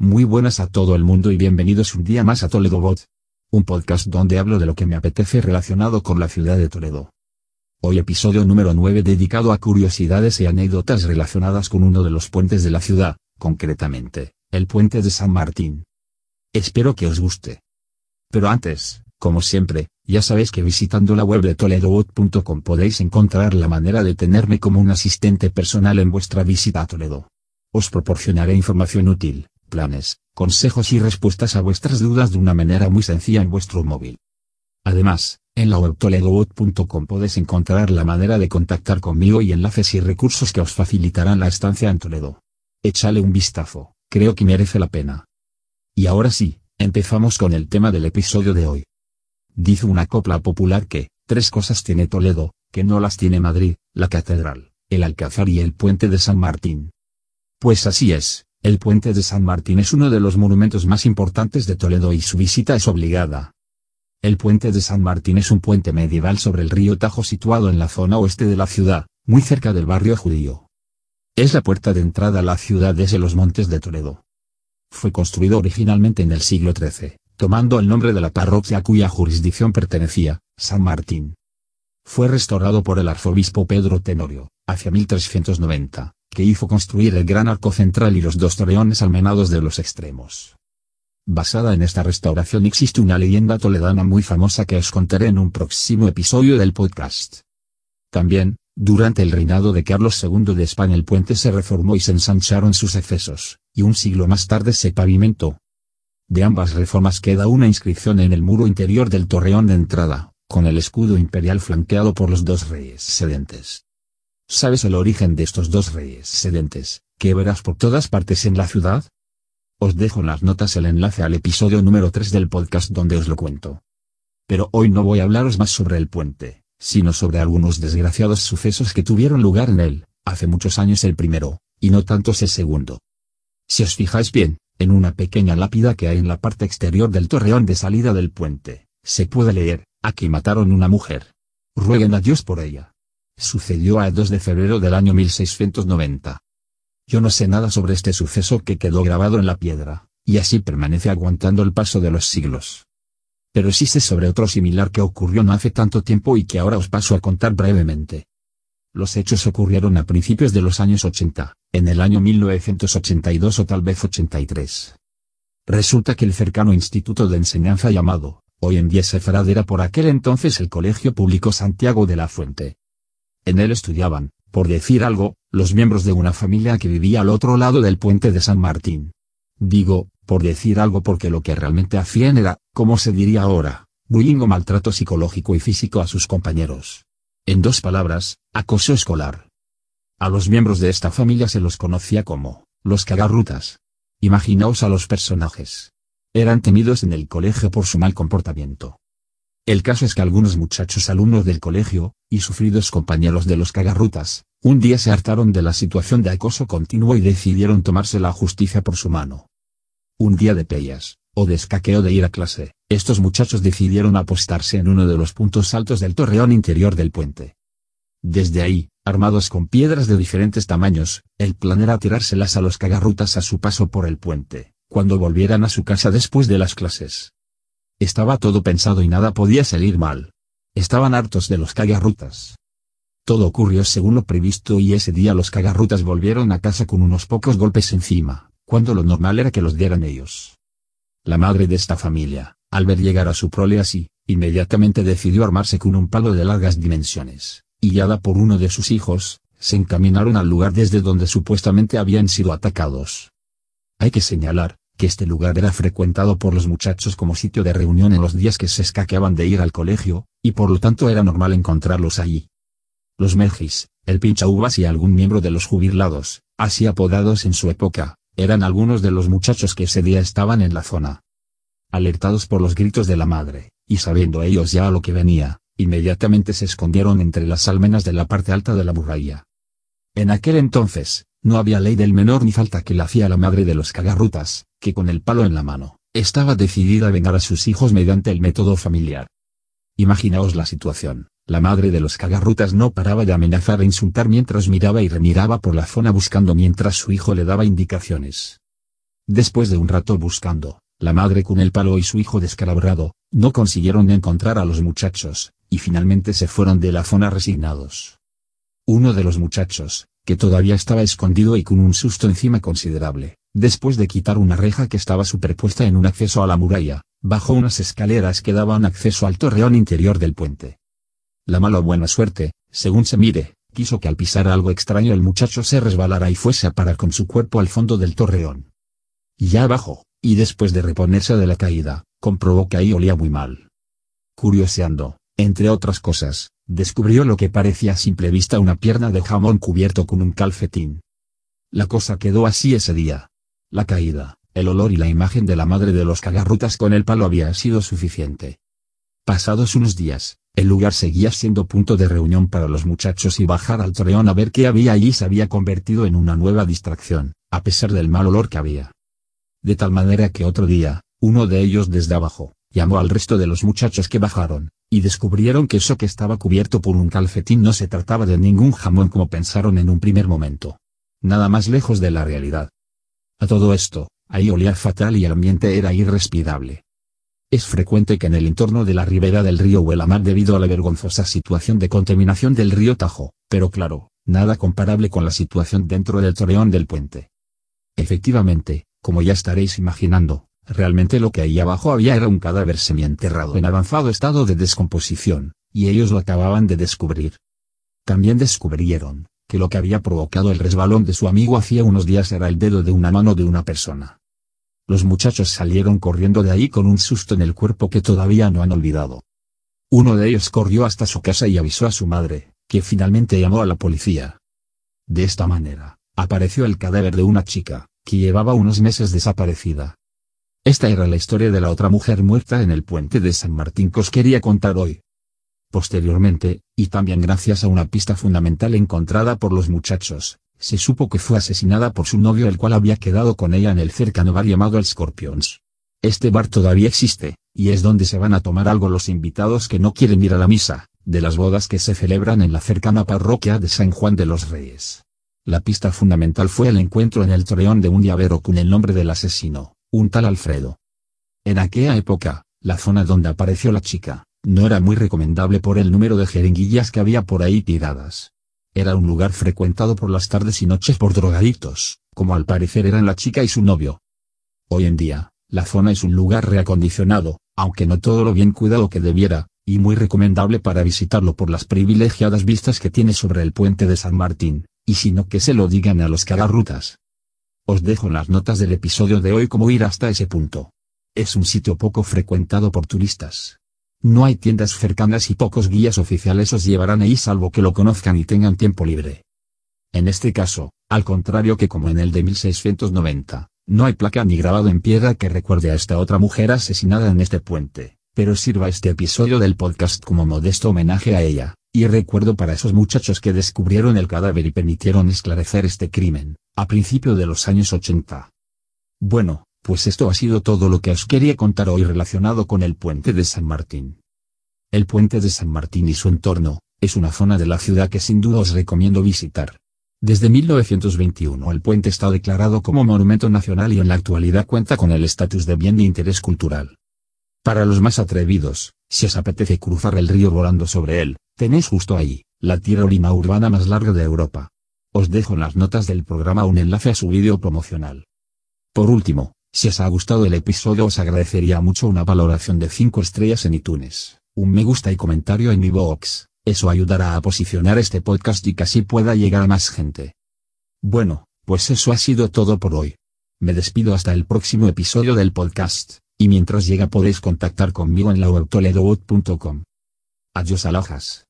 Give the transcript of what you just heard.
Muy buenas a todo el mundo y bienvenidos un día más a Toledo Bot. Un podcast donde hablo de lo que me apetece relacionado con la ciudad de Toledo. Hoy episodio número 9 dedicado a curiosidades y anécdotas relacionadas con uno de los puentes de la ciudad, concretamente, el puente de San Martín. Espero que os guste. Pero antes, como siempre, ya sabéis que visitando la web de toledobot.com podéis encontrar la manera de tenerme como un asistente personal en vuestra visita a Toledo. Os proporcionaré información útil, planes, consejos y respuestas a vuestras dudas de una manera muy sencilla en vuestro móvil. Además, en la web toledobot.com podéis encontrar la manera de contactar conmigo y enlaces y recursos que os facilitarán la estancia en Toledo. Échale un vistazo, creo que merece la pena. Y ahora sí, empezamos con el tema del episodio de hoy. Dice una copla popular que, tres cosas tiene Toledo, que no las tiene Madrid, la catedral, el alcázar y el puente de San Martín. Pues así es, el puente de San Martín es uno de los monumentos más importantes de Toledo y su visita es obligada. El puente de San Martín es un puente medieval sobre el río Tajo situado en la zona oeste de la ciudad, muy cerca del barrio judío. Es la puerta de entrada a la ciudad desde los montes de Toledo. Fue construido originalmente en el siglo XIII, tomando el nombre de la parroquia a cuya jurisdicción pertenecía, San Martín. Fue restaurado por el arzobispo Pedro Tenorio, hacia 1390 que hizo construir el gran arco central y los dos torreones almenados de los extremos. Basada en esta restauración existe una leyenda toledana muy famosa que os contaré en un próximo episodio del podcast. También, durante el reinado de Carlos II de España el puente se reformó y se ensancharon sus excesos, y un siglo más tarde se pavimentó. De ambas reformas queda una inscripción en el muro interior del torreón de entrada, con el escudo imperial flanqueado por los dos reyes sedentes. ¿Sabes el origen de estos dos reyes sedentes, que verás por todas partes en la ciudad? Os dejo en las notas el enlace al episodio número 3 del podcast donde os lo cuento. Pero hoy no voy a hablaros más sobre el puente, sino sobre algunos desgraciados sucesos que tuvieron lugar en él, hace muchos años el primero, y no tantos el segundo. Si os fijáis bien, en una pequeña lápida que hay en la parte exterior del torreón de salida del puente, se puede leer, aquí mataron una mujer. Rueguen a Dios por ella. Sucedió a 2 de febrero del año 1690. Yo no sé nada sobre este suceso que quedó grabado en la piedra, y así permanece aguantando el paso de los siglos. Pero sí sé sobre otro similar que ocurrió no hace tanto tiempo y que ahora os paso a contar brevemente. Los hechos ocurrieron a principios de los años 80, en el año 1982 o tal vez 83. Resulta que el cercano instituto de enseñanza llamado, hoy en día Sefrad era por aquel entonces el Colegio Público Santiago de la Fuente, en él estudiaban, por decir algo, los miembros de una familia que vivía al otro lado del puente de San Martín. Digo, por decir algo porque lo que realmente hacían era, como se diría ahora, bullying o maltrato psicológico y físico a sus compañeros. En dos palabras, acoso escolar. A los miembros de esta familia se los conocía como, los cagarrutas. Imaginaos a los personajes. Eran temidos en el colegio por su mal comportamiento. El caso es que algunos muchachos alumnos del colegio, y sufridos compañeros de los cagarrutas, un día se hartaron de la situación de acoso continuo y decidieron tomarse la justicia por su mano. Un día de pellas, o de escaqueo de ir a clase, estos muchachos decidieron apostarse en uno de los puntos altos del torreón interior del puente. Desde ahí, armados con piedras de diferentes tamaños, el plan era tirárselas a los cagarrutas a su paso por el puente, cuando volvieran a su casa después de las clases. Estaba todo pensado y nada podía salir mal. Estaban hartos de los cagarrutas. Todo ocurrió según lo previsto y ese día los cagarrutas volvieron a casa con unos pocos golpes encima, cuando lo normal era que los dieran ellos. La madre de esta familia, al ver llegar a su prole así, inmediatamente decidió armarse con un palo de largas dimensiones, y guiada por uno de sus hijos, se encaminaron al lugar desde donde supuestamente habían sido atacados. Hay que señalar, que este lugar era frecuentado por los muchachos como sitio de reunión en los días que se escaqueaban de ir al colegio, y por lo tanto era normal encontrarlos allí. Los Melgis, el pincha uvas y algún miembro de los jubilados, así apodados en su época, eran algunos de los muchachos que ese día estaban en la zona. Alertados por los gritos de la madre, y sabiendo ellos ya lo que venía, inmediatamente se escondieron entre las almenas de la parte alta de la muralla. En aquel entonces, no había ley del menor ni falta que la hacía la madre de los cagarrutas, que con el palo en la mano, estaba decidida a vengar a sus hijos mediante el método familiar. Imaginaos la situación, la madre de los cagarrutas no paraba de amenazar e insultar mientras miraba y remiraba por la zona buscando mientras su hijo le daba indicaciones. Después de un rato buscando, la madre con el palo y su hijo descalabrado, no consiguieron encontrar a los muchachos, y finalmente se fueron de la zona resignados. Uno de los muchachos, que todavía estaba escondido y con un susto encima considerable, después de quitar una reja que estaba superpuesta en un acceso a la muralla, bajó unas escaleras que daban acceso al torreón interior del puente. La mala buena suerte, según se mire, quiso que al pisar algo extraño el muchacho se resbalara y fuese a parar con su cuerpo al fondo del torreón. Ya abajo, y después de reponerse de la caída, comprobó que ahí olía muy mal. Curioseando, entre otras cosas, descubrió lo que parecía a simple vista una pierna de jamón cubierto con un calcetín. La cosa quedó así ese día. La caída, el olor y la imagen de la madre de los cagarrutas con el palo había sido suficiente. Pasados unos días, el lugar seguía siendo punto de reunión para los muchachos y bajar al torreón a ver qué había allí se había convertido en una nueva distracción, a pesar del mal olor que había. De tal manera que otro día, uno de ellos desde abajo, llamó al resto de los muchachos que bajaron, y descubrieron que eso que estaba cubierto por un calcetín no se trataba de ningún jamón como pensaron en un primer momento. Nada más lejos de la realidad. A todo esto, ahí olía fatal y el ambiente era irrespirable. Es frecuente que en el entorno de la ribera del río huela mal debido a la vergonzosa situación de contaminación del río Tajo, pero claro, nada comparable con la situación dentro del torreón del puente. Efectivamente, como ya estaréis imaginando, realmente lo que ahí abajo había era un cadáver semienterrado en avanzado estado de descomposición, y ellos lo acababan de descubrir. También descubrieron, que lo que había provocado el resbalón de su amigo hacía unos días era el dedo de una mano de una persona. Los muchachos salieron corriendo de ahí con un susto en el cuerpo que todavía no han olvidado. Uno de ellos corrió hasta su casa y avisó a su madre, que finalmente llamó a la policía. De esta manera, apareció el cadáver de una chica, que llevaba unos meses desaparecida. Esta era la historia de la otra mujer muerta en el puente de San Martín que os quería contar hoy. Posteriormente, y también gracias a una pista fundamental encontrada por los muchachos, se supo que fue asesinada por su novio el cual había quedado con ella en el cercano bar llamado el Scorpions. Este bar todavía existe, y es donde se van a tomar algo los invitados que no quieren ir a la misa, de las bodas que se celebran en la cercana parroquia de San Juan de los Reyes. La pista fundamental fue el encuentro en el torreón de un llavero con el nombre del asesino, un tal Alfredo. En aquella época, la zona donde apareció la chica, no era muy recomendable por el número de jeringuillas que había por ahí tiradas. Era un lugar frecuentado por las tardes y noches por drogaditos, como al parecer eran la chica y su novio. Hoy en día, la zona es un lugar reacondicionado, aunque no todo lo bien cuidado que debiera, y muy recomendable para visitarlo por las privilegiadas vistas que tiene sobre el puente de San Martín, y sino que se lo digan a los cagarrutas. Os dejo las notas del episodio de hoy cómo ir hasta ese punto. Es un sitio poco frecuentado por turistas. No hay tiendas cercanas y pocos guías oficiales os llevarán ahí salvo que lo conozcan y tengan tiempo libre. En este caso, al contrario que como en el de 1690, no hay placa ni grabado en piedra que recuerde a esta otra mujer asesinada en este puente, pero sirva este episodio del podcast como modesto homenaje a ella, y recuerdo para esos muchachos que descubrieron el cadáver y permitieron esclarecer este crimen, a principio de los años 80. Bueno, pues esto ha sido todo lo que os quería contar hoy relacionado con el puente de San Martín. El puente de San Martín y su entorno, es una zona de la ciudad que sin duda os recomiendo visitar. Desde 1921 el puente está declarado como monumento nacional y en la actualidad cuenta con el estatus de bien de interés cultural. Para los más atrevidos, si os apetece cruzar el río volando sobre él, tenéis justo ahí, la tirolina urbana más larga de Europa. Os dejo en las notas del programa un enlace a su vídeo promocional. Por último, si os ha gustado el episodio os agradecería mucho una valoración de 5 estrellas en iTunes, un me gusta y comentario en mi box, eso ayudará a posicionar este podcast y que así pueda llegar a más gente. Bueno, pues eso ha sido todo por hoy. Me despido hasta el próximo episodio del podcast, y mientras llega podéis contactar conmigo en la web toledobot.com. Adiós alojas.